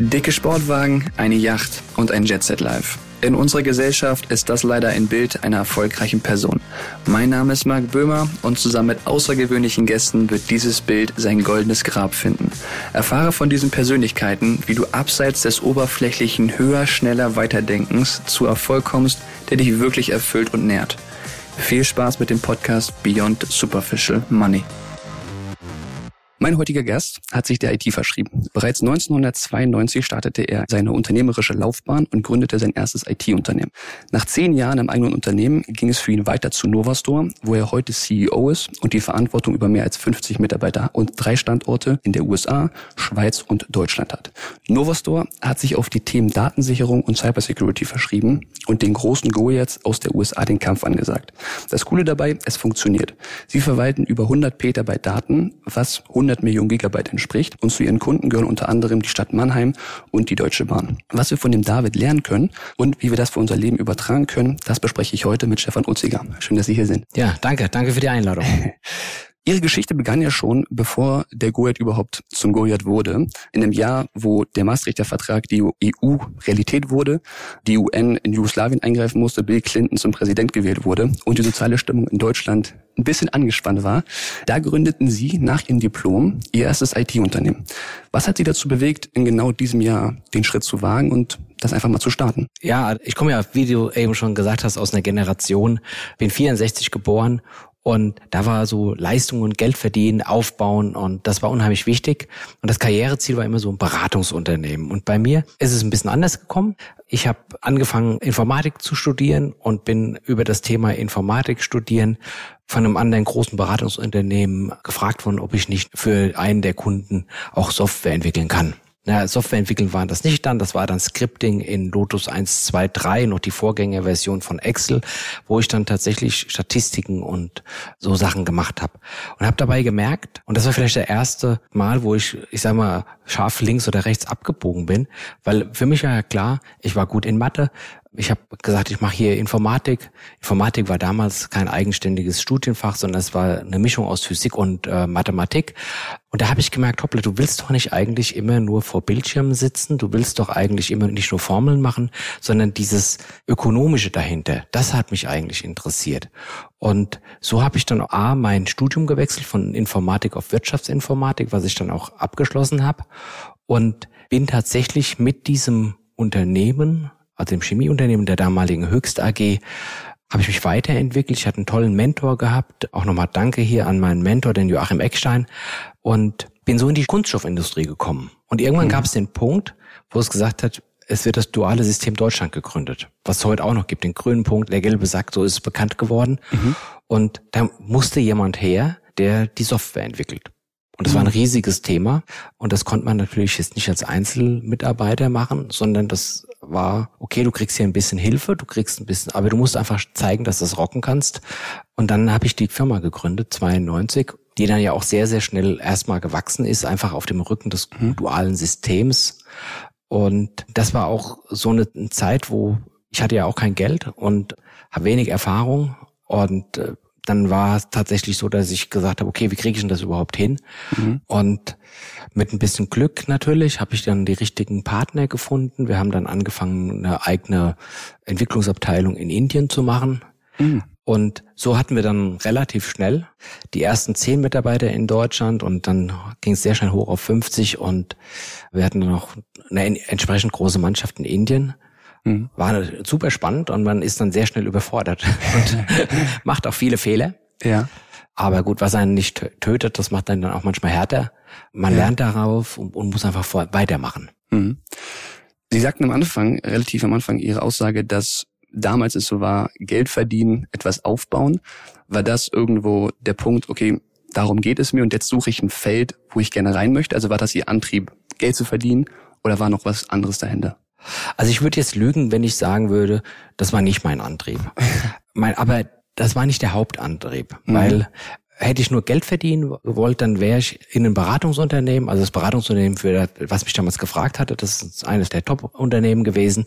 Dicke Sportwagen, eine Yacht und ein Jetset Live. In unserer Gesellschaft ist das leider ein Bild einer erfolgreichen Person. Mein Name ist Marc Böhmer und zusammen mit außergewöhnlichen Gästen wird dieses Bild sein goldenes Grab finden. Erfahre von diesen Persönlichkeiten, wie du abseits des oberflächlichen höher, schneller, weiterdenkens zu Erfolg kommst, der dich wirklich erfüllt und nährt. Viel Spaß mit dem Podcast Beyond Superficial Money. Mein heutiger Gast hat sich der IT verschrieben. Bereits 1992 startete er seine unternehmerische Laufbahn und gründete sein erstes IT-Unternehmen. Nach zehn Jahren im eigenen Unternehmen ging es für ihn weiter zu Novastore, wo er heute CEO ist und die Verantwortung über mehr als 50 Mitarbeiter und drei Standorte in der USA, Schweiz und Deutschland hat. Novastore hat sich auf die Themen Datensicherung und Cybersecurity verschrieben und den großen Goliaths aus der USA den Kampf angesagt. Das Coole dabei, es funktioniert. Sie verwalten über 100 Petabyte Daten, was 100 100 Millionen Gigabyte entspricht. Und zu ihren Kunden gehören unter anderem die Stadt Mannheim und die Deutsche Bahn. Was wir von dem David lernen können und wie wir das für unser Leben übertragen können, das bespreche ich heute mit Stefan Utziger. Schön, dass Sie hier sind. Ja, danke. Danke für die Einladung. Ihre Geschichte begann ja schon, bevor der Goliath überhaupt zum Goliath wurde. In dem Jahr, wo der Maastrichter Vertrag die EU Realität wurde, die UN in Jugoslawien eingreifen musste, Bill Clinton zum Präsident gewählt wurde und die soziale Stimmung in Deutschland ein bisschen angespannt war, da gründeten Sie nach Ihrem Diplom Ihr erstes IT-Unternehmen. Was hat Sie dazu bewegt, in genau diesem Jahr den Schritt zu wagen und das einfach mal zu starten? Ja, ich komme ja, wie du eben schon gesagt hast, aus einer Generation, bin 64 geboren und da war so Leistung und Geld verdienen, aufbauen und das war unheimlich wichtig. Und das Karriereziel war immer so ein Beratungsunternehmen. Und bei mir ist es ein bisschen anders gekommen. Ich habe angefangen, Informatik zu studieren und bin über das Thema Informatik studieren von einem anderen großen Beratungsunternehmen gefragt worden, ob ich nicht für einen der Kunden auch Software entwickeln kann. Na, Software entwickeln waren das nicht dann, das war dann Scripting in Lotus 1, 2, 3, noch die Vorgängerversion von Excel, wo ich dann tatsächlich Statistiken und so Sachen gemacht habe. Und habe dabei gemerkt, und das war vielleicht der erste Mal, wo ich, ich sag mal, scharf links oder rechts abgebogen bin, weil für mich war ja klar, ich war gut in Mathe, ich habe gesagt, ich mache hier Informatik. Informatik war damals kein eigenständiges Studienfach, sondern es war eine Mischung aus Physik und äh, Mathematik. Und da habe ich gemerkt, hoppla, du willst doch nicht eigentlich immer nur vor Bildschirmen sitzen, du willst doch eigentlich immer nicht nur Formeln machen, sondern dieses Ökonomische dahinter, das hat mich eigentlich interessiert. Und so habe ich dann A, mein Studium gewechselt von Informatik auf Wirtschaftsinformatik, was ich dann auch abgeschlossen habe. Und bin tatsächlich mit diesem Unternehmen also im Chemieunternehmen der damaligen Höchst AG, habe ich mich weiterentwickelt. Ich hatte einen tollen Mentor gehabt. Auch nochmal Danke hier an meinen Mentor, den Joachim Eckstein. Und bin so in die Kunststoffindustrie gekommen. Und irgendwann mhm. gab es den Punkt, wo es gesagt hat, es wird das duale System Deutschland gegründet, was es heute auch noch gibt. Den grünen Punkt, der gelbe Sack, so ist es bekannt geworden. Mhm. Und da musste jemand her, der die Software entwickelt. Und das war ein mhm. riesiges Thema. Und das konnte man natürlich jetzt nicht als Einzelmitarbeiter machen, sondern das war, okay, du kriegst hier ein bisschen Hilfe, du kriegst ein bisschen, aber du musst einfach zeigen, dass du das rocken kannst. Und dann habe ich die Firma gegründet, 92, die dann ja auch sehr, sehr schnell erstmal gewachsen ist, einfach auf dem Rücken des mhm. dualen Systems. Und das war auch so eine Zeit, wo ich hatte ja auch kein Geld und habe wenig Erfahrung und äh, dann war es tatsächlich so, dass ich gesagt habe, okay, wie kriege ich denn das überhaupt hin? Mhm. Und mit ein bisschen Glück natürlich habe ich dann die richtigen Partner gefunden. Wir haben dann angefangen, eine eigene Entwicklungsabteilung in Indien zu machen. Mhm. Und so hatten wir dann relativ schnell die ersten zehn Mitarbeiter in Deutschland und dann ging es sehr schnell hoch auf 50 und wir hatten dann noch eine entsprechend große Mannschaft in Indien. Mhm. War super spannend und man ist dann sehr schnell überfordert und macht auch viele Fehler. Ja. Aber gut, was einen nicht tötet, das macht einen dann auch manchmal härter. Man ja. lernt darauf und, und, muss einfach weitermachen. Mhm. Sie sagten am Anfang, relativ am Anfang Ihre Aussage, dass damals es so war, Geld verdienen, etwas aufbauen. War das irgendwo der Punkt, okay, darum geht es mir und jetzt suche ich ein Feld, wo ich gerne rein möchte? Also war das Ihr Antrieb, Geld zu verdienen oder war noch was anderes dahinter? Also ich würde jetzt lügen, wenn ich sagen würde, das war nicht mein Antrieb. mein, aber das war nicht der Hauptantrieb, mhm. weil hätte ich nur Geld verdienen gewollt, dann wäre ich in einem Beratungsunternehmen, also das Beratungsunternehmen, für was mich damals gefragt hatte, das ist eines der Top-Unternehmen gewesen.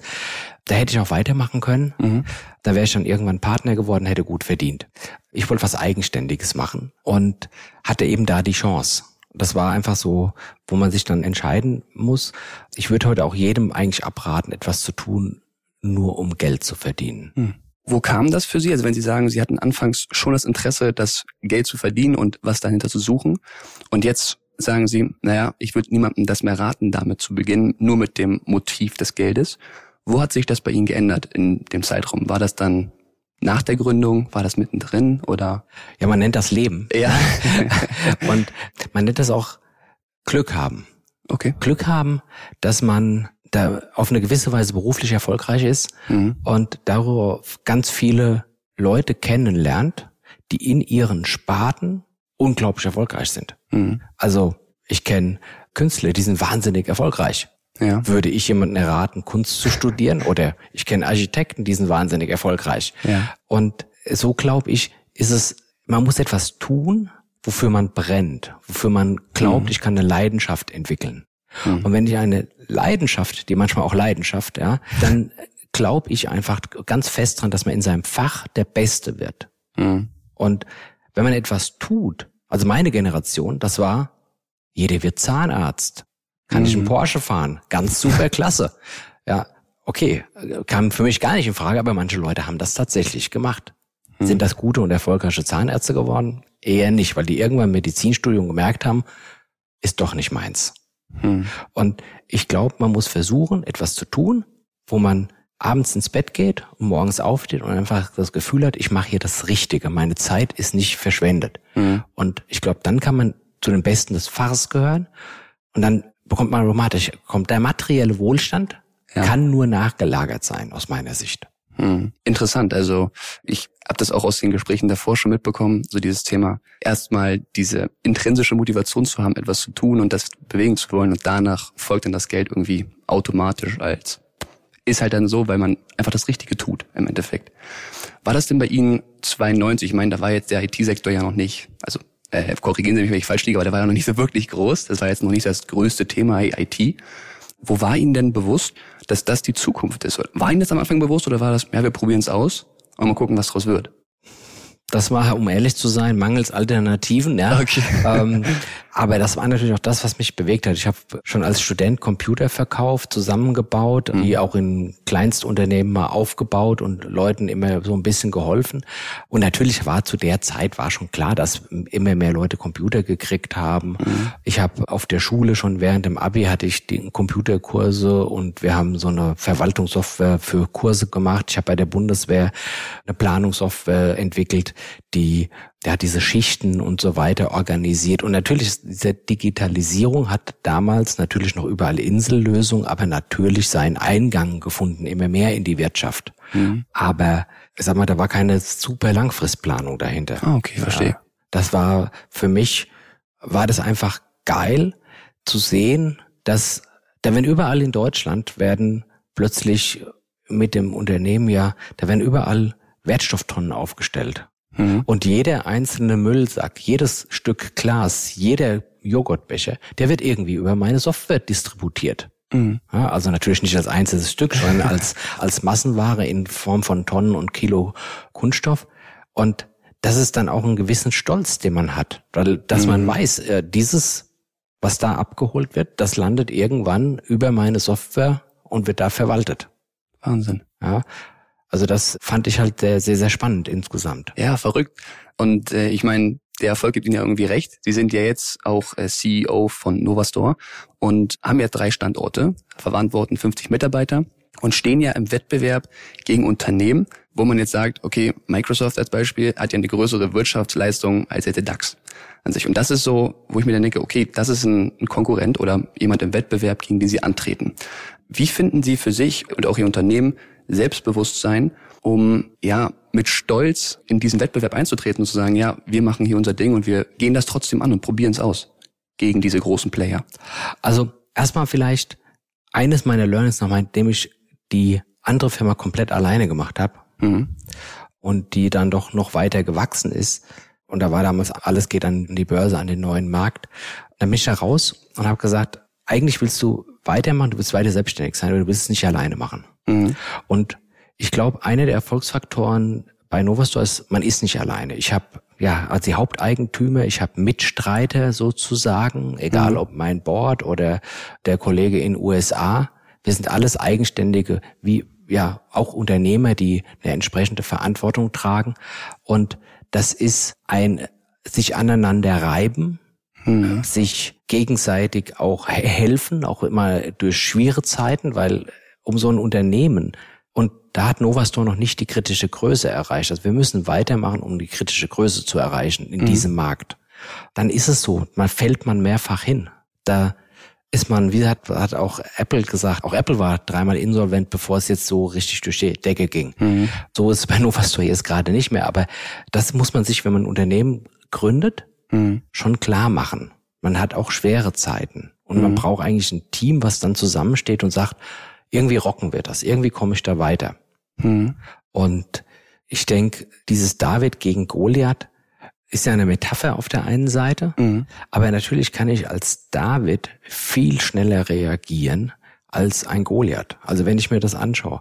Da hätte ich auch weitermachen können. Mhm. Da wäre ich dann irgendwann Partner geworden, hätte gut verdient. Ich wollte was Eigenständiges machen und hatte eben da die Chance. Das war einfach so, wo man sich dann entscheiden muss. Ich würde heute auch jedem eigentlich abraten, etwas zu tun, nur um Geld zu verdienen. Hm. Wo kam das für Sie? Also wenn Sie sagen, Sie hatten anfangs schon das Interesse, das Geld zu verdienen und was dahinter zu suchen. Und jetzt sagen Sie, naja, ich würde niemandem das mehr raten, damit zu beginnen, nur mit dem Motiv des Geldes. Wo hat sich das bei Ihnen geändert in dem Zeitraum? War das dann nach der Gründung? War das mittendrin oder? Ja, man nennt das Leben. Ja. und man nennt das auch Glück haben. Okay. Glück haben, dass man da auf eine gewisse Weise beruflich erfolgreich ist mhm. und darüber ganz viele Leute kennenlernt, die in ihren Sparten unglaublich erfolgreich sind. Mhm. Also ich kenne Künstler, die sind wahnsinnig erfolgreich. Ja. Würde ich jemanden erraten, Kunst zu studieren? Oder ich kenne Architekten, die sind wahnsinnig erfolgreich. Ja. Und so glaube ich, ist es, man muss etwas tun, wofür man brennt, wofür man glaubt, mhm. ich kann eine Leidenschaft entwickeln. Mhm. Und wenn ich eine Leidenschaft, die manchmal auch Leidenschaft, ja, dann glaube ich einfach ganz fest dran, dass man in seinem Fach der Beste wird. Mhm. Und wenn man etwas tut, also meine Generation, das war, jeder wird Zahnarzt. Kann mhm. ich einen mhm. Porsche fahren? Ganz super klasse. Ja, okay, kam für mich gar nicht in Frage, aber manche Leute haben das tatsächlich gemacht. Mhm. Sind das gute und erfolgreiche Zahnärzte geworden? Eher nicht, weil die irgendwann im Medizinstudium gemerkt haben, ist doch nicht meins. Hm. Und ich glaube, man muss versuchen, etwas zu tun, wo man abends ins Bett geht und morgens aufsteht und einfach das Gefühl hat, ich mache hier das Richtige. Meine Zeit ist nicht verschwendet. Hm. Und ich glaube, dann kann man zu den Besten des Faches gehören und dann bekommt man automatisch, kommt der materielle Wohlstand, ja. kann nur nachgelagert sein, aus meiner Sicht. Hm. Interessant. Also ich habe das auch aus den Gesprächen davor schon mitbekommen, so dieses Thema, erstmal diese intrinsische Motivation zu haben, etwas zu tun und das bewegen zu wollen und danach folgt dann das Geld irgendwie automatisch als ist halt dann so, weil man einfach das Richtige tut im Endeffekt. War das denn bei Ihnen 92? Ich meine, da war jetzt der IT-Sektor ja noch nicht, also äh, korrigieren Sie mich, wenn ich falsch liege, aber der war ja noch nicht so wirklich groß. Das war jetzt noch nicht das größte Thema IT. Wo war Ihnen denn bewusst, dass das die Zukunft ist? War Ihnen das am Anfang bewusst oder war das, ja, wir probieren es aus und mal gucken, was daraus wird? Das war, um ehrlich zu sein, mangels Alternativen, ja. Okay. Ähm, aber das war natürlich auch das, was mich bewegt hat. Ich habe schon als Student Computer verkauft, zusammengebaut, mhm. die auch in Kleinstunternehmen mal aufgebaut und Leuten immer so ein bisschen geholfen. Und natürlich war zu der Zeit war schon klar, dass immer mehr Leute Computer gekriegt haben. Mhm. Ich habe auf der Schule schon während dem Abi hatte ich die Computerkurse und wir haben so eine Verwaltungssoftware für Kurse gemacht. Ich habe bei der Bundeswehr eine Planungssoftware entwickelt, die der hat diese Schichten und so weiter organisiert. Und natürlich, diese Digitalisierung hat damals natürlich noch überall Insellösungen, aber natürlich seinen Eingang gefunden, immer mehr in die Wirtschaft. Mhm. Aber, sag mal, da war keine super Langfristplanung dahinter. Ah, okay, verstehe. Ja, das war für mich, war das einfach geil zu sehen, dass, da werden überall in Deutschland werden plötzlich mit dem Unternehmen ja, da werden überall Wertstofftonnen aufgestellt. Mhm. Und jeder einzelne Müllsack, jedes Stück Glas, jeder Joghurtbecher, der wird irgendwie über meine Software distributiert. Mhm. Ja, also natürlich nicht als einzelnes Stück, sondern als, als Massenware in Form von Tonnen und Kilo Kunststoff. Und das ist dann auch ein gewissen Stolz, den man hat, weil, dass mhm. man weiß, äh, dieses, was da abgeholt wird, das landet irgendwann über meine Software und wird da verwaltet. Wahnsinn. Ja, also das fand ich halt sehr, sehr, sehr spannend insgesamt. Ja, verrückt. Und äh, ich meine, der Erfolg gibt Ihnen ja irgendwie recht. Sie sind ja jetzt auch äh, CEO von Novastore und haben ja drei Standorte, verantworten 50 Mitarbeiter und stehen ja im Wettbewerb gegen Unternehmen, wo man jetzt sagt, okay, Microsoft als Beispiel hat ja eine größere Wirtschaftsleistung als jetzt der DAX an sich. Und das ist so, wo ich mir dann denke, okay, das ist ein, ein Konkurrent oder jemand im Wettbewerb, gegen den Sie antreten. Wie finden Sie für sich und auch Ihr Unternehmen Selbstbewusstsein, um ja mit Stolz in diesen Wettbewerb einzutreten und zu sagen, ja, wir machen hier unser Ding und wir gehen das trotzdem an und probieren es aus gegen diese großen Player. Also erstmal vielleicht eines meiner Learnings, nachdem ich die andere Firma komplett alleine gemacht habe mhm. und die dann doch noch weiter gewachsen ist. Und da war damals, alles geht an die Börse, an den neuen Markt. Dann bin ich da raus und habe gesagt, eigentlich willst du weitermachen, du willst weiter selbstständig sein, aber du willst es nicht alleine machen. Mhm. Und ich glaube, einer der Erfolgsfaktoren bei Novastor ist, man ist nicht alleine. Ich habe ja als die Haupteigentümer, ich habe Mitstreiter sozusagen, egal mhm. ob mein Board oder der Kollege in USA. Wir sind alles Eigenständige, wie ja auch Unternehmer, die eine entsprechende Verantwortung tragen. Und das ist ein sich aneinander reiben, mhm. sich gegenseitig auch helfen, auch immer durch schwere Zeiten, weil um so ein Unternehmen und da hat Novastor noch nicht die kritische Größe erreicht. Also wir müssen weitermachen, um die kritische Größe zu erreichen in mhm. diesem Markt. Dann ist es so, man fällt man mehrfach hin. Da ist man, wie hat, hat auch Apple gesagt, auch Apple war dreimal insolvent, bevor es jetzt so richtig durch die Decke ging. Mhm. So ist es bei Novastor jetzt gerade nicht mehr. Aber das muss man sich, wenn man ein Unternehmen gründet, mhm. schon klar machen. Man hat auch schwere Zeiten. Und mhm. man braucht eigentlich ein Team, was dann zusammensteht und sagt, irgendwie rocken wir das, irgendwie komme ich da weiter. Mhm. Und ich denke, dieses David gegen Goliath ist ja eine Metapher auf der einen Seite, mhm. aber natürlich kann ich als David viel schneller reagieren als ein Goliath. Also wenn ich mir das anschaue,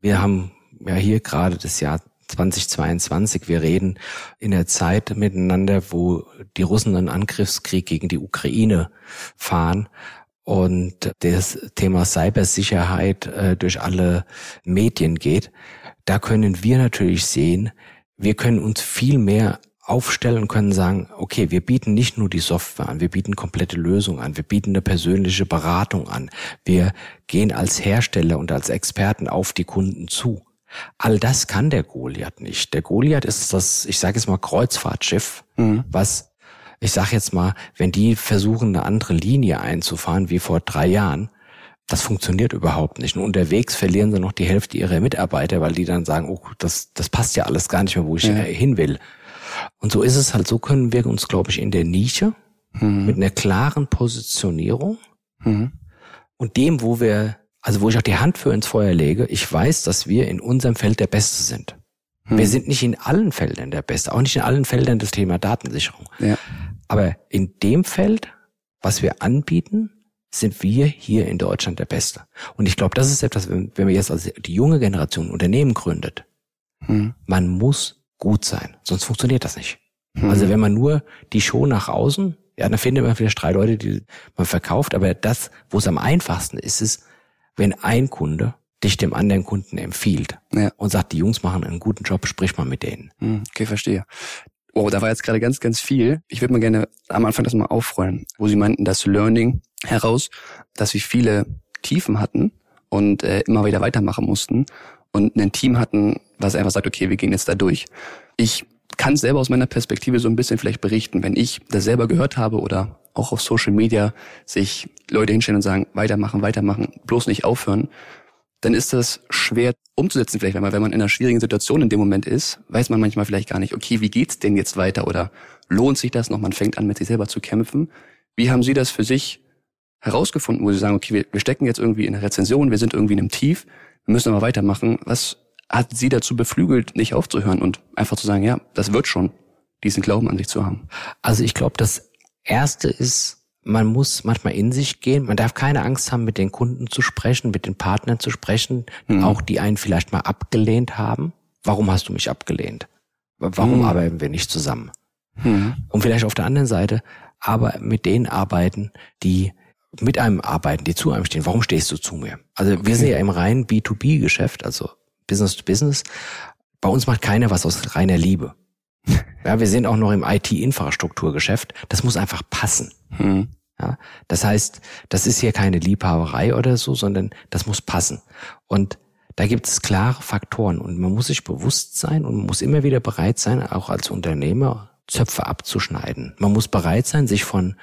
wir haben ja hier gerade das Jahr 2022. Wir reden in der Zeit miteinander, wo die Russen einen Angriffskrieg gegen die Ukraine fahren und das Thema Cybersicherheit äh, durch alle Medien geht. Da können wir natürlich sehen, wir können uns viel mehr aufstellen können sagen, okay, wir bieten nicht nur die Software an, wir bieten komplette Lösungen an, wir bieten eine persönliche Beratung an, wir gehen als Hersteller und als Experten auf die Kunden zu. All das kann der Goliath nicht. Der Goliath ist das, ich sage jetzt mal, Kreuzfahrtschiff, mhm. was, ich sage jetzt mal, wenn die versuchen, eine andere Linie einzufahren wie vor drei Jahren, das funktioniert überhaupt nicht. Und unterwegs verlieren sie noch die Hälfte ihrer Mitarbeiter, weil die dann sagen, oh, das, das passt ja alles gar nicht mehr, wo ich ja. hin will. Und so ist es halt, so können wir uns, glaube ich, in der Nische mhm. mit einer klaren Positionierung mhm. und dem, wo wir also wo ich auch die Hand für ins Feuer lege, ich weiß, dass wir in unserem Feld der Beste sind. Hm. Wir sind nicht in allen Feldern der Beste, auch nicht in allen Feldern des Thema Datensicherung. Ja. Aber in dem Feld, was wir anbieten, sind wir hier in Deutschland der Beste. Und ich glaube, das ist etwas, wenn, wenn wir jetzt als die junge Generation Unternehmen gründet, hm. man muss gut sein, sonst funktioniert das nicht. Hm. Also wenn man nur die Show nach außen, ja, dann findet man vielleicht drei Leute, die man verkauft, aber das, wo es am einfachsten ist, ist, wenn ein Kunde dich dem anderen Kunden empfiehlt ja. und sagt, die Jungs machen einen guten Job, sprich mal mit denen. Hm, okay, verstehe. Oh, da war jetzt gerade ganz, ganz viel. Ich würde mal gerne am Anfang das mal aufrollen, wo Sie meinten, das Learning heraus, dass Sie viele Tiefen hatten und äh, immer wieder weitermachen mussten und ein Team hatten, was einfach sagt, okay, wir gehen jetzt da durch. Ich kann selber aus meiner Perspektive so ein bisschen vielleicht berichten, wenn ich das selber gehört habe oder auch auf Social Media sich Leute hinstellen und sagen, weitermachen, weitermachen, bloß nicht aufhören, dann ist das schwer umzusetzen vielleicht, weil wenn man in einer schwierigen Situation in dem Moment ist, weiß man manchmal vielleicht gar nicht, okay, wie geht's denn jetzt weiter oder lohnt sich das noch? Man fängt an, mit sich selber zu kämpfen. Wie haben Sie das für sich herausgefunden, wo Sie sagen, okay, wir, wir stecken jetzt irgendwie in einer Rezension, wir sind irgendwie in einem Tief, wir müssen aber weitermachen. Was hat Sie dazu beflügelt, nicht aufzuhören und einfach zu sagen, ja, das wird schon, diesen Glauben an sich zu haben? Also ich glaube, das Erste ist, man muss manchmal in sich gehen. Man darf keine Angst haben, mit den Kunden zu sprechen, mit den Partnern zu sprechen, mhm. auch die einen vielleicht mal abgelehnt haben. Warum hast du mich abgelehnt? Warum mhm. arbeiten wir nicht zusammen? Mhm. Und vielleicht auf der anderen Seite aber mit denen arbeiten, die mit einem arbeiten, die zu einem stehen. Warum stehst du zu mir? Also okay. wir sind ja im reinen B2B-Geschäft, also Business to Business. Bei uns macht keiner was aus reiner Liebe. Ja, wir sind auch noch im IT-Infrastrukturgeschäft. Das muss einfach passen. Hm. Ja, das heißt, das ist hier keine Liebhaberei oder so, sondern das muss passen. Und da gibt es klare Faktoren und man muss sich bewusst sein und muss immer wieder bereit sein, auch als Unternehmer Zöpfe abzuschneiden. Man muss bereit sein, sich von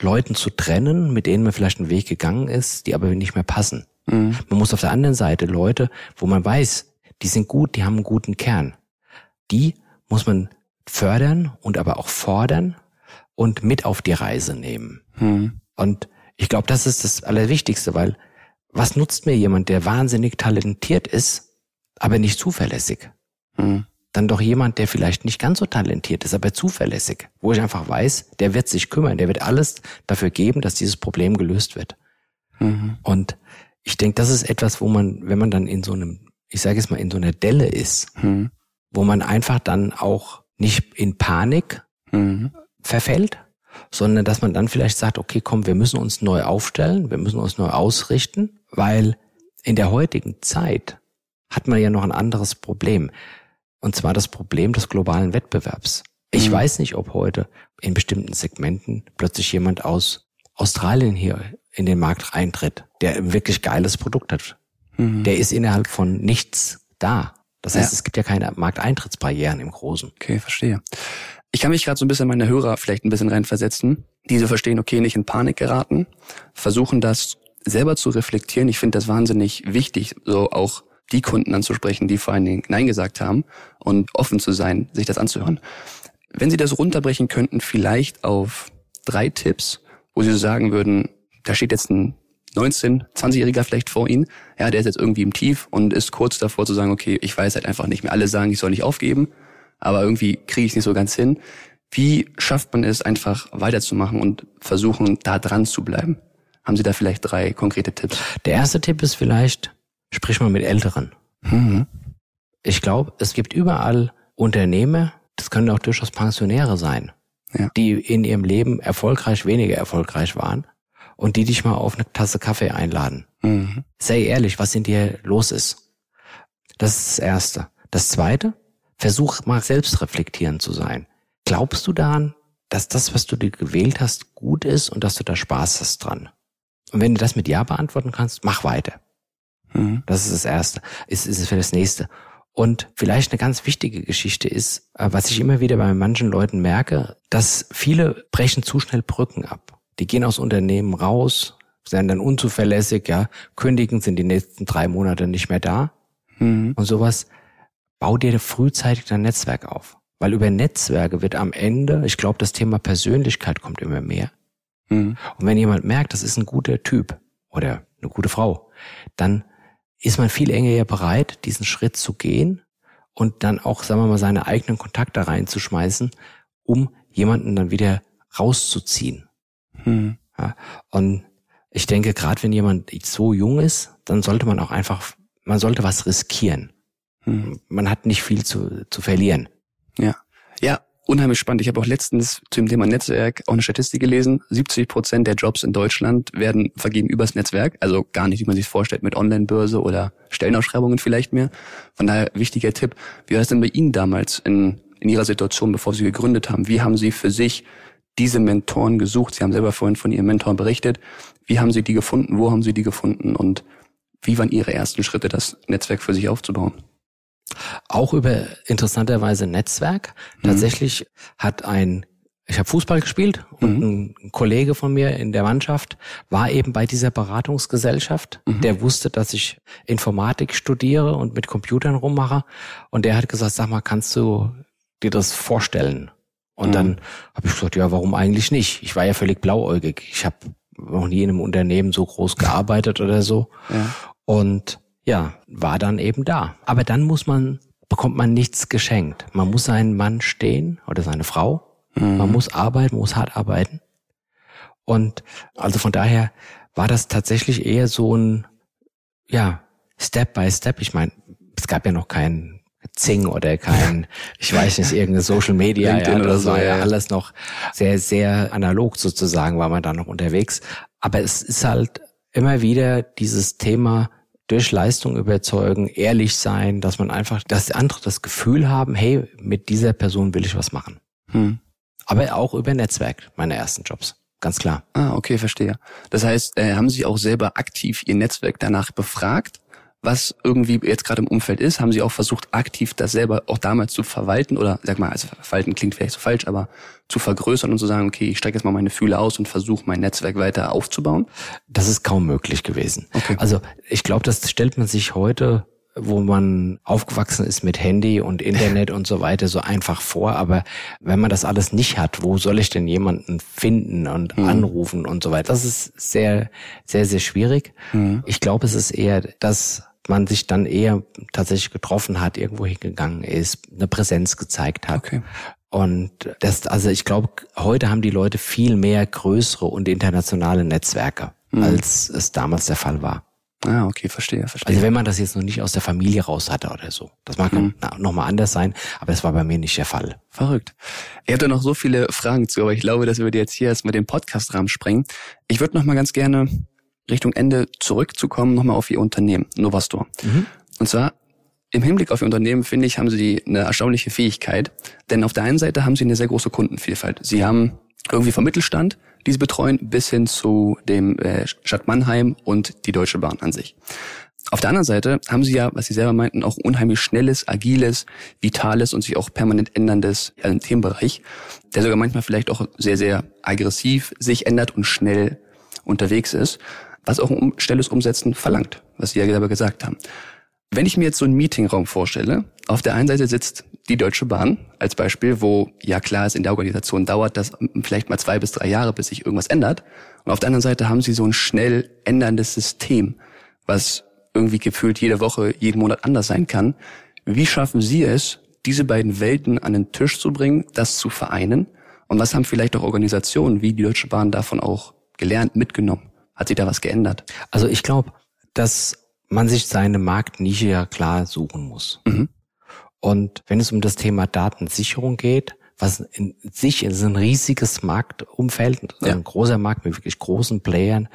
Leuten zu trennen, mit denen man vielleicht einen Weg gegangen ist, die aber nicht mehr passen. Mhm. Man muss auf der anderen Seite Leute, wo man weiß, die sind gut, die haben einen guten Kern. Die muss man fördern und aber auch fordern und mit auf die Reise nehmen. Hm. Und ich glaube, das ist das Allerwichtigste, weil was nutzt mir jemand, der wahnsinnig talentiert ist, aber nicht zuverlässig? Hm. Dann doch jemand, der vielleicht nicht ganz so talentiert ist, aber zuverlässig, wo ich einfach weiß, der wird sich kümmern, der wird alles dafür geben, dass dieses Problem gelöst wird. Mhm. Und ich denke, das ist etwas, wo man, wenn man dann in so einem, ich sage es mal, in so einer Delle ist, mhm. wo man einfach dann auch nicht in Panik mhm. verfällt, sondern dass man dann vielleicht sagt, okay, komm, wir müssen uns neu aufstellen, wir müssen uns neu ausrichten, weil in der heutigen Zeit hat man ja noch ein anderes Problem. Und zwar das Problem des globalen Wettbewerbs. Ich mhm. weiß nicht, ob heute in bestimmten Segmenten plötzlich jemand aus Australien hier in den Markt eintritt, der ein wirklich geiles Produkt hat. Mhm. Der ist innerhalb von nichts da. Das heißt, ja. es gibt ja keine Markteintrittsbarrieren im Großen. Okay, verstehe. Ich kann mich gerade so ein bisschen meine Hörer vielleicht ein bisschen reinversetzen, die so verstehen, okay, nicht in Panik geraten, versuchen das selber zu reflektieren. Ich finde das wahnsinnig wichtig, so auch die Kunden anzusprechen, die vor allen Dingen Nein gesagt haben und offen zu sein, sich das anzuhören. Wenn Sie das runterbrechen könnten, vielleicht auf drei Tipps, wo Sie so sagen würden, da steht jetzt ein 19, 20-Jähriger vielleicht vor Ihnen, ja, der ist jetzt irgendwie im Tief und ist kurz davor zu sagen, okay, ich weiß halt einfach nicht mehr. Alle sagen, ich soll nicht aufgeben, aber irgendwie kriege ich es nicht so ganz hin. Wie schafft man es einfach weiterzumachen und versuchen, da dran zu bleiben? Haben Sie da vielleicht drei konkrete Tipps? Der erste Tipp ist vielleicht, sprich mal mit Älteren. Mhm. Ich glaube, es gibt überall Unternehmer, das können auch durchaus Pensionäre sein, ja. die in ihrem Leben erfolgreich, weniger erfolgreich waren und die dich mal auf eine Tasse Kaffee einladen. Mhm. Sei ehrlich, was in dir los ist. Das ist das Erste. Das Zweite, versuch mal selbst reflektierend zu sein. Glaubst du daran, dass das, was du dir gewählt hast, gut ist und dass du da Spaß hast dran? Und wenn du das mit Ja beantworten kannst, mach weiter. Mhm. Das ist das Erste. Ist, ist es für das Nächste. Und vielleicht eine ganz wichtige Geschichte ist, äh, was ich immer wieder bei manchen Leuten merke, dass viele brechen zu schnell Brücken ab. Die gehen aus Unternehmen raus, sind dann unzuverlässig, ja, kündigen, sind die nächsten drei Monate nicht mehr da. Mhm. Und sowas. Bau dir frühzeitig dein Netzwerk auf. Weil über Netzwerke wird am Ende, ich glaube, das Thema Persönlichkeit kommt immer mehr. Mhm. Und wenn jemand merkt, das ist ein guter Typ oder eine gute Frau, dann ist man viel enger bereit, diesen Schritt zu gehen und dann auch, sagen wir mal, seine eigenen Kontakte reinzuschmeißen, um jemanden dann wieder rauszuziehen. Hm. Ja, und ich denke, gerade wenn jemand so jung ist, dann sollte man auch einfach, man sollte was riskieren. Hm. Man hat nicht viel zu, zu verlieren. Ja. Ja, unheimlich spannend. Ich habe auch letztens zu dem Thema Netzwerk auch eine Statistik gelesen. 70 Prozent der Jobs in Deutschland werden vergeben übers Netzwerk. Also gar nicht, wie man sich vorstellt, mit Online-Börse oder Stellenausschreibungen vielleicht mehr. Von daher wichtiger Tipp. Wie war es denn bei Ihnen damals in, in Ihrer Situation, bevor Sie gegründet haben? Wie haben Sie für sich diese Mentoren gesucht? Sie haben selber vorhin von Ihrem Mentor berichtet. Wie haben Sie die gefunden? Wo haben Sie die gefunden? Und wie waren Ihre ersten Schritte, das Netzwerk für sich aufzubauen? Auch über interessanterweise Netzwerk. Mhm. Tatsächlich hat ein ich habe Fußball gespielt und mhm. ein Kollege von mir in der Mannschaft war eben bei dieser Beratungsgesellschaft. Mhm. Der wusste, dass ich Informatik studiere und mit Computern rummache. Und der hat gesagt, sag mal, kannst du dir das vorstellen? Und mhm. dann habe ich gesagt, ja, warum eigentlich nicht? Ich war ja völlig blauäugig. Ich habe noch nie in einem Unternehmen so groß gearbeitet oder so. Ja. Und ja, war dann eben da. Aber dann muss man, bekommt man nichts geschenkt. Man muss seinen Mann stehen oder seine Frau. Mhm. Man muss arbeiten, muss hart arbeiten. Und also von daher war das tatsächlich eher so ein, ja, Step by Step. Ich meine, es gab ja noch kein Zing oder kein, ich weiß nicht, irgendeine Social Media ja, oder so, ja, alles noch sehr, sehr analog sozusagen war man da noch unterwegs. Aber es ist halt immer wieder dieses Thema durch Leistung überzeugen, ehrlich sein, dass man einfach, dass andere das Gefühl haben, hey, mit dieser Person will ich was machen. Hm. Aber auch über Netzwerk, meine ersten Jobs. Ganz klar. Ah, okay, verstehe. Das heißt, äh, haben Sie auch selber aktiv Ihr Netzwerk danach befragt? Was irgendwie jetzt gerade im Umfeld ist, haben Sie auch versucht, aktiv das selber auch damals zu verwalten oder sag mal, also verwalten klingt vielleicht so falsch, aber zu vergrößern und zu sagen, okay, ich strecke jetzt mal meine Fühle aus und versuche mein Netzwerk weiter aufzubauen? Das ist kaum möglich gewesen. Okay. Also ich glaube, das stellt man sich heute wo man aufgewachsen ist mit Handy und Internet und so weiter, so einfach vor. Aber wenn man das alles nicht hat, wo soll ich denn jemanden finden und mhm. anrufen und so weiter? Das ist sehr, sehr, sehr schwierig. Mhm. Ich glaube, es ist eher das man sich dann eher tatsächlich getroffen hat, irgendwo hingegangen ist, eine Präsenz gezeigt hat. Okay. Und das, also ich glaube, heute haben die Leute viel mehr größere und internationale Netzwerke, mhm. als es damals der Fall war. Ah, okay, verstehe, verstehe. Also wenn man das jetzt noch nicht aus der Familie raus hatte oder so. Das mag mhm. nochmal anders sein, aber das war bei mir nicht der Fall. Verrückt. Ich habe da noch so viele Fragen zu, aber ich glaube, dass wir jetzt hier erstmal den Podcast-Rahmen sprengen. Ich würde noch mal ganz gerne Richtung Ende zurückzukommen, nochmal auf Ihr Unternehmen, Novastor. Mhm. Und zwar im Hinblick auf Ihr Unternehmen, finde ich, haben Sie eine erstaunliche Fähigkeit. Denn auf der einen Seite haben Sie eine sehr große Kundenvielfalt. Sie haben irgendwie vom Mittelstand, die Sie betreuen, bis hin zu dem äh, Stadt Mannheim und die Deutsche Bahn an sich. Auf der anderen Seite haben Sie ja, was Sie selber meinten, auch unheimlich schnelles, agiles, vitales und sich auch permanent änderndes ja, Themenbereich, der sogar manchmal vielleicht auch sehr, sehr aggressiv sich ändert und schnell unterwegs ist, was auch ein schnelles Umsetzen verlangt, was Sie ja selber gesagt haben. Wenn ich mir jetzt so einen Meetingraum vorstelle, auf der einen Seite sitzt die Deutsche Bahn als Beispiel, wo ja klar ist, in der Organisation dauert das vielleicht mal zwei bis drei Jahre, bis sich irgendwas ändert. Und auf der anderen Seite haben sie so ein schnell änderndes System, was irgendwie gefühlt jede Woche, jeden Monat anders sein kann. Wie schaffen Sie es, diese beiden Welten an den Tisch zu bringen, das zu vereinen? Und was haben vielleicht auch Organisationen wie die Deutsche Bahn davon auch gelernt, mitgenommen? Hat sich da was geändert? Also ich glaube, dass man sich seine Marktnische ja klar suchen muss. Mhm. Und wenn es um das Thema Datensicherung geht, was in sich ist ein riesiges Marktumfeld, ja. ein großer Markt mit wirklich großen Playern.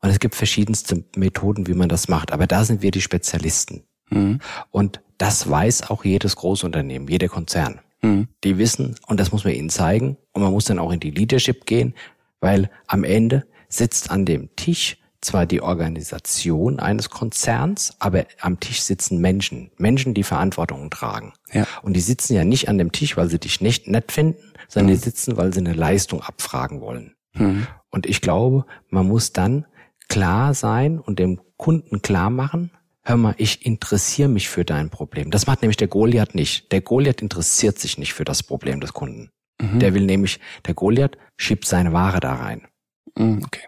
Und es gibt verschiedenste Methoden, wie man das macht. Aber da sind wir die Spezialisten. Mhm. Und das weiß auch jedes Großunternehmen, jeder Konzern. Mhm. Die wissen, und das muss man ihnen zeigen. Und man muss dann auch in die Leadership gehen, weil am Ende sitzt an dem Tisch zwar die Organisation eines Konzerns, aber am Tisch sitzen Menschen. Menschen, die Verantwortung tragen. Ja. Und die sitzen ja nicht an dem Tisch, weil sie dich nicht nett finden, sondern mhm. die sitzen, weil sie eine Leistung abfragen wollen. Mhm. Und ich glaube, man muss dann klar sein und dem Kunden klar machen, hör mal, ich interessiere mich für dein Problem. Das macht nämlich der Goliath nicht. Der Goliath interessiert sich nicht für das Problem des Kunden. Mhm. Der will nämlich, der Goliath schiebt seine Ware da rein. Mhm, okay.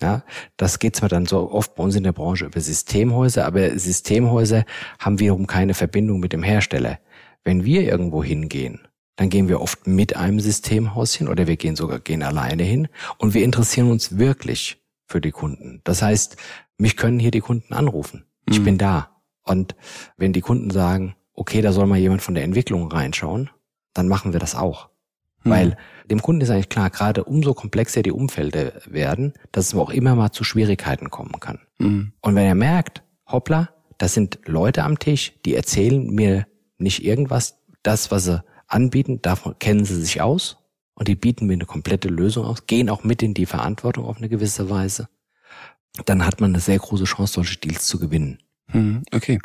Ja, das geht zwar dann so oft bei uns in der Branche über Systemhäuser, aber Systemhäuser haben wiederum keine Verbindung mit dem Hersteller. Wenn wir irgendwo hingehen, dann gehen wir oft mit einem Systemhaus hin oder wir gehen sogar gehen alleine hin und wir interessieren uns wirklich für die Kunden. Das heißt, mich können hier die Kunden anrufen. Ich mhm. bin da. Und wenn die Kunden sagen, okay, da soll mal jemand von der Entwicklung reinschauen, dann machen wir das auch. Mhm. Weil dem Kunden ist eigentlich klar, gerade umso komplexer die Umfelder werden, dass es auch immer mal zu Schwierigkeiten kommen kann. Mhm. Und wenn er merkt, hoppla, das sind Leute am Tisch, die erzählen mir nicht irgendwas, das, was sie anbieten, davon kennen sie sich aus und die bieten mir eine komplette Lösung aus, gehen auch mit in die Verantwortung auf eine gewisse Weise, dann hat man eine sehr große Chance, solche Deals zu gewinnen. Mhm, okay.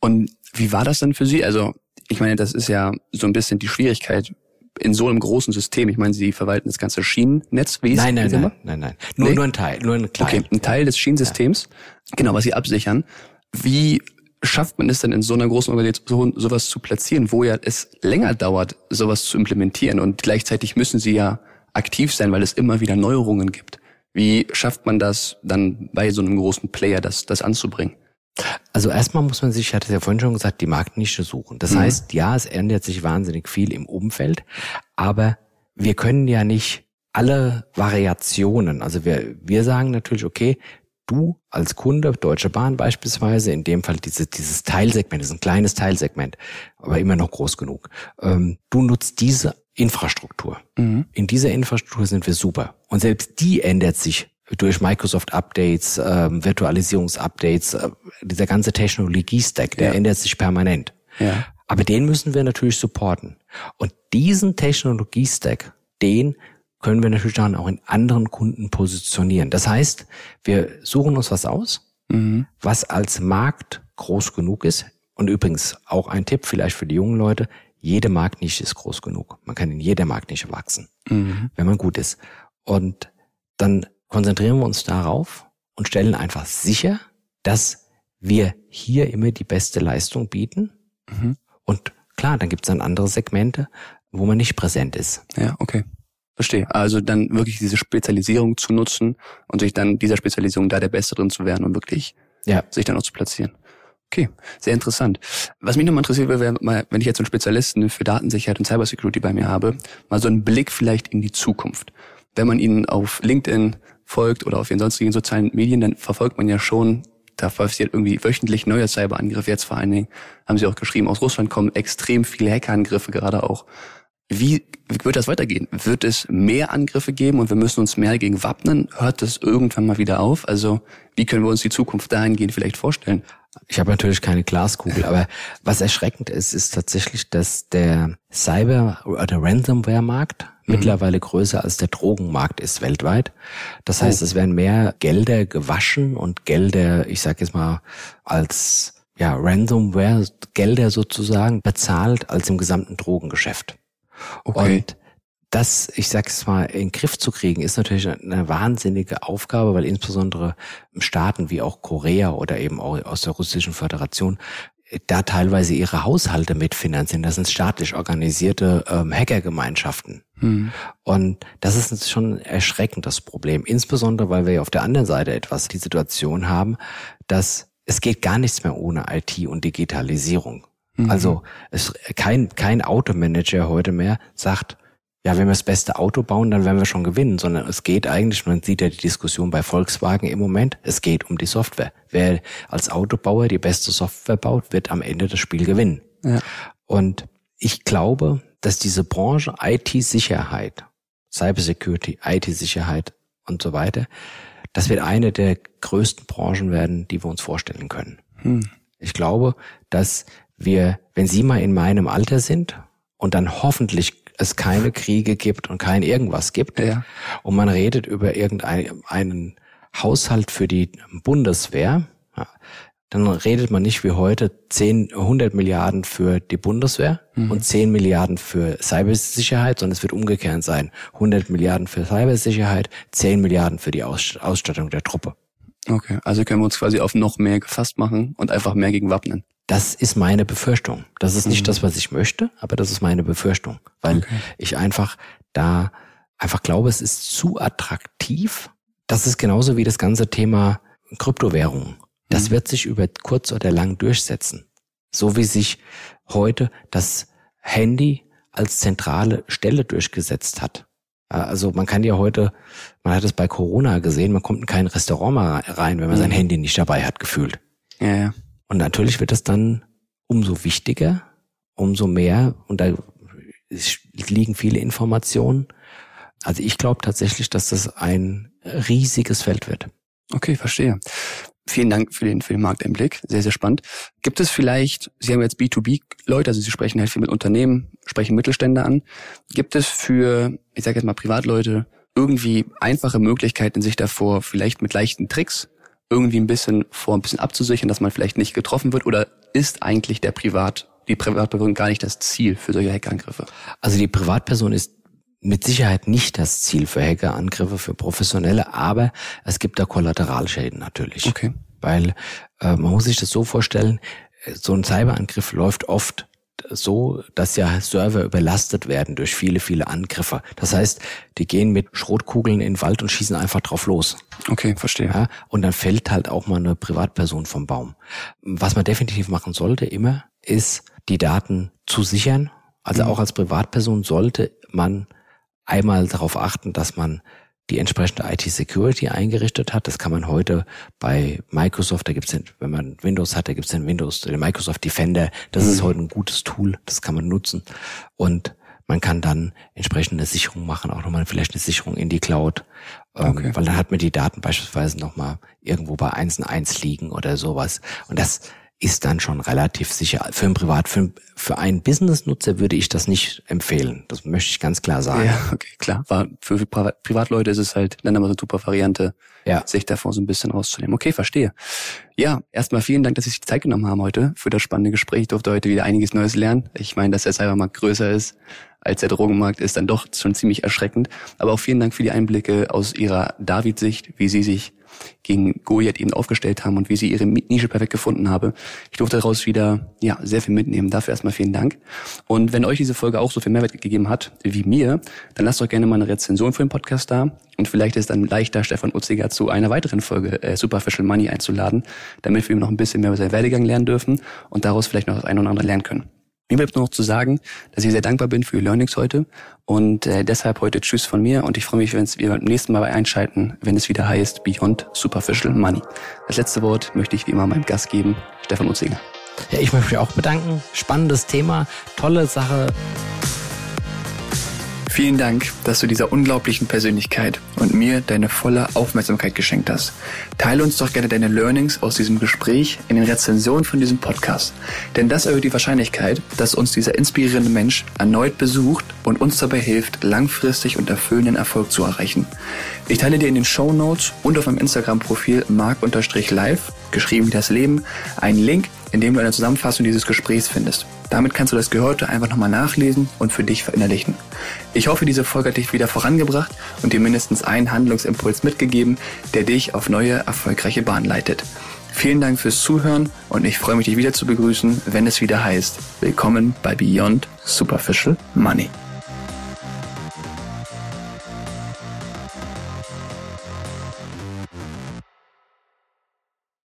Und wie war das denn für Sie? Also, ich meine, das ist ja so ein bisschen die Schwierigkeit, in so einem großen System. Ich meine, Sie verwalten das ganze Schienennetz. Wie nein, nein, nein, nein, nein. Nur, nee? nur ein Teil, nur ein Teil. Okay, ein Teil des Schienensystems. Ja. Genau, was Sie absichern. Wie schafft man es denn in so einer großen Organisation sowas zu platzieren, wo ja es länger dauert, sowas zu implementieren und gleichzeitig müssen Sie ja aktiv sein, weil es immer wieder Neuerungen gibt. Wie schafft man das dann bei so einem großen Player, das, das anzubringen? Also erstmal muss man sich, ich hatte es ja vorhin schon gesagt, die Marktnische suchen. Das mhm. heißt, ja, es ändert sich wahnsinnig viel im Umfeld, aber wir können ja nicht alle Variationen, also wir, wir sagen natürlich, okay, du als Kunde, Deutsche Bahn beispielsweise, in dem Fall diese, dieses Teilsegment, das ist ein kleines Teilsegment, aber immer noch groß genug, ähm, du nutzt diese Infrastruktur. Mhm. In dieser Infrastruktur sind wir super. Und selbst die ändert sich durch Microsoft Updates, äh, Virtualisierungsupdates, äh, dieser ganze Technologie-Stack, der ja. ändert sich permanent. Ja. Aber den müssen wir natürlich supporten. Und diesen Technologie-Stack, den können wir natürlich dann auch in anderen Kunden positionieren. Das heißt, wir suchen uns was aus, mhm. was als Markt groß genug ist. Und übrigens auch ein Tipp vielleicht für die jungen Leute, jede Marktnische ist groß genug. Man kann in jeder Marktnische wachsen, mhm. wenn man gut ist. Und dann konzentrieren wir uns darauf und stellen einfach sicher, dass wir hier immer die beste Leistung bieten. Mhm. Und klar, dann gibt es dann andere Segmente, wo man nicht präsent ist. Ja, okay. Verstehe. Also dann wirklich diese Spezialisierung zu nutzen und sich dann dieser Spezialisierung da der Beste drin zu werden und wirklich ja. sich dann auch zu platzieren. Okay, sehr interessant. Was mich nochmal interessiert wäre, mal, wenn ich jetzt einen Spezialisten für Datensicherheit und Cybersecurity bei mir habe, mal so einen Blick vielleicht in die Zukunft. Wenn man ihn auf LinkedIn folgt oder auf den sonstigen sozialen Medien, dann verfolgt man ja schon da passiert irgendwie wöchentlich neuer Cyberangriff. Jetzt vor allen Dingen haben sie auch geschrieben, aus Russland kommen extrem viele Hackerangriffe gerade auch. Wie wird das weitergehen? Wird es mehr Angriffe geben und wir müssen uns mehr dagegen wappnen? Hört das irgendwann mal wieder auf? Also wie können wir uns die Zukunft dahingehend vielleicht vorstellen? Ich habe natürlich keine Glaskugel, aber was erschreckend ist, ist tatsächlich, dass der Cyber- oder Ransomware-Markt mhm. mittlerweile größer als der Drogenmarkt ist weltweit. Das heißt, oh. es werden mehr Gelder gewaschen und Gelder, ich sage jetzt mal, als ja, Ransomware-Gelder sozusagen bezahlt als im gesamten Drogengeschäft. Okay. Und das, ich sag's mal, in den Griff zu kriegen, ist natürlich eine wahnsinnige Aufgabe, weil insbesondere Staaten wie auch Korea oder eben auch aus der russischen Föderation äh, da teilweise ihre Haushalte mitfinanzieren. Das sind staatlich organisierte ähm, Hackergemeinschaften. Hm. Und das ist schon erschreckend, das Problem. Insbesondere, weil wir ja auf der anderen Seite etwas die Situation haben, dass es geht gar nichts mehr ohne IT und Digitalisierung. Mhm. Also es, kein, kein Automanager heute mehr sagt, ja, wenn wir das beste Auto bauen, dann werden wir schon gewinnen, sondern es geht eigentlich, man sieht ja die Diskussion bei Volkswagen im Moment, es geht um die Software. Wer als Autobauer die beste Software baut, wird am Ende das Spiel gewinnen. Ja. Und ich glaube, dass diese Branche IT-Sicherheit, Cybersecurity, IT-Sicherheit und so weiter, das wird eine der größten Branchen werden, die wir uns vorstellen können. Hm. Ich glaube, dass wir, wenn Sie mal in meinem Alter sind und dann hoffentlich es keine Kriege gibt und kein irgendwas gibt ja. und man redet über irgendeinen Haushalt für die Bundeswehr, dann redet man nicht wie heute 10, 100 Milliarden für die Bundeswehr mhm. und 10 Milliarden für Cybersicherheit, sondern es wird umgekehrt sein. 100 Milliarden für Cybersicherheit, 10 Milliarden für die Ausstattung der Truppe. Okay, also können wir uns quasi auf noch mehr gefasst machen und einfach mehr gegen wappnen. Das ist meine Befürchtung. Das ist nicht mhm. das, was ich möchte, aber das ist meine Befürchtung, weil okay. ich einfach da einfach glaube, es ist zu attraktiv. Das ist genauso wie das ganze Thema Kryptowährungen. Das mhm. wird sich über kurz oder lang durchsetzen. So wie sich heute das Handy als zentrale Stelle durchgesetzt hat. Also man kann ja heute, man hat es bei Corona gesehen, man kommt in kein Restaurant mal rein, wenn man mhm. sein Handy nicht dabei hat, gefühlt. Ja, ja. Und natürlich wird es dann umso wichtiger, umso mehr, und da liegen viele Informationen. Also ich glaube tatsächlich, dass das ein riesiges Feld wird. Okay, verstehe. Vielen Dank für den, für den Markteinblick. Sehr, sehr spannend. Gibt es vielleicht, Sie haben jetzt B2B-Leute, also Sie sprechen halt viel mit Unternehmen, sprechen Mittelstände an. Gibt es für, ich sage jetzt mal Privatleute, irgendwie einfache Möglichkeiten, sich davor vielleicht mit leichten Tricks irgendwie ein bisschen vor ein bisschen abzusichern, dass man vielleicht nicht getroffen wird? Oder ist eigentlich der Privat, die Privatperson gar nicht das Ziel für solche Hackerangriffe? Also die Privatperson ist mit Sicherheit nicht das Ziel für Hackerangriffe, für Professionelle, aber es gibt da Kollateralschäden natürlich. Okay. Weil äh, man muss sich das so vorstellen, so ein Cyberangriff läuft oft so, dass ja Server überlastet werden durch viele, viele Angriffe. Das heißt, die gehen mit Schrotkugeln in den Wald und schießen einfach drauf los. Okay, verstehe. Ja, und dann fällt halt auch mal eine Privatperson vom Baum. Was man definitiv machen sollte immer, ist die Daten zu sichern. Also mhm. auch als Privatperson sollte man einmal darauf achten, dass man die entsprechende IT-Security eingerichtet hat. Das kann man heute bei Microsoft, da gibt's den, wenn man Windows hat, da gibt's den Windows, den Microsoft Defender. Das mhm. ist heute ein gutes Tool, das kann man nutzen. Und man kann dann entsprechende Sicherung machen, auch nochmal vielleicht eine Sicherung in die Cloud. Ähm, okay. weil dann hat man die Daten beispielsweise nochmal irgendwo bei eins und eins liegen oder sowas. Und das ist dann schon relativ sicher. Für ein Privat, für, für einen Business-Nutzer würde ich das nicht empfehlen. Das möchte ich ganz klar sagen. Ja, okay, klar. War für Privatleute ist es halt dann aber eine super Variante, ja. sich davor so ein bisschen rauszunehmen. Okay, verstehe. Ja, erstmal vielen Dank, dass Sie sich die Zeit genommen haben heute für das spannende Gespräch. Ich durfte heute wieder einiges Neues lernen. Ich meine, dass der Cybermarkt größer ist als der Drogenmarkt, ist dann doch schon ziemlich erschreckend. Aber auch vielen Dank für die Einblicke aus Ihrer David-Sicht, wie Sie sich gegen Goliath eben aufgestellt haben und wie sie ihre Nische perfekt gefunden habe. Ich durfte daraus wieder ja sehr viel mitnehmen. Dafür erstmal vielen Dank. Und wenn euch diese Folge auch so viel Mehrwert gegeben hat wie mir, dann lasst doch gerne mal eine Rezension für den Podcast da. Und vielleicht ist dann leichter, Stefan Utziger zu einer weiteren Folge äh, Superficial Money einzuladen, damit wir noch ein bisschen mehr über seinen Werdegang lernen dürfen und daraus vielleicht noch das eine oder andere lernen können. Mir bleibt nur noch zu sagen, dass ich sehr dankbar bin für die Learnings heute und äh, deshalb heute Tschüss von mir und ich freue mich, wenn wir beim nächsten Mal bei einschalten, wenn es wieder heißt Beyond Superficial Money. Das letzte Wort möchte ich wie immer meinem Gast geben, Stefan Utzinger. Ja, ich möchte mich auch bedanken. Spannendes Thema, tolle Sache. Vielen Dank, dass du dieser unglaublichen Persönlichkeit und mir deine volle Aufmerksamkeit geschenkt hast. Teile uns doch gerne deine Learnings aus diesem Gespräch in den Rezensionen von diesem Podcast. Denn das erhöht die Wahrscheinlichkeit, dass uns dieser inspirierende Mensch erneut besucht und uns dabei hilft, langfristig und erfüllenden Erfolg zu erreichen. Ich teile dir in den Show Notes und auf meinem Instagram-Profil mark-live, geschrieben wie das Leben, einen Link, in dem du eine Zusammenfassung dieses Gesprächs findest. Damit kannst du das Gehörte einfach nochmal nachlesen und für dich verinnerlichen. Ich hoffe, diese Folge hat dich wieder vorangebracht und dir mindestens einen Handlungsimpuls mitgegeben, der dich auf neue, erfolgreiche Bahn leitet. Vielen Dank fürs Zuhören und ich freue mich, dich wieder zu begrüßen, wenn es wieder heißt, willkommen bei Beyond Superficial Money.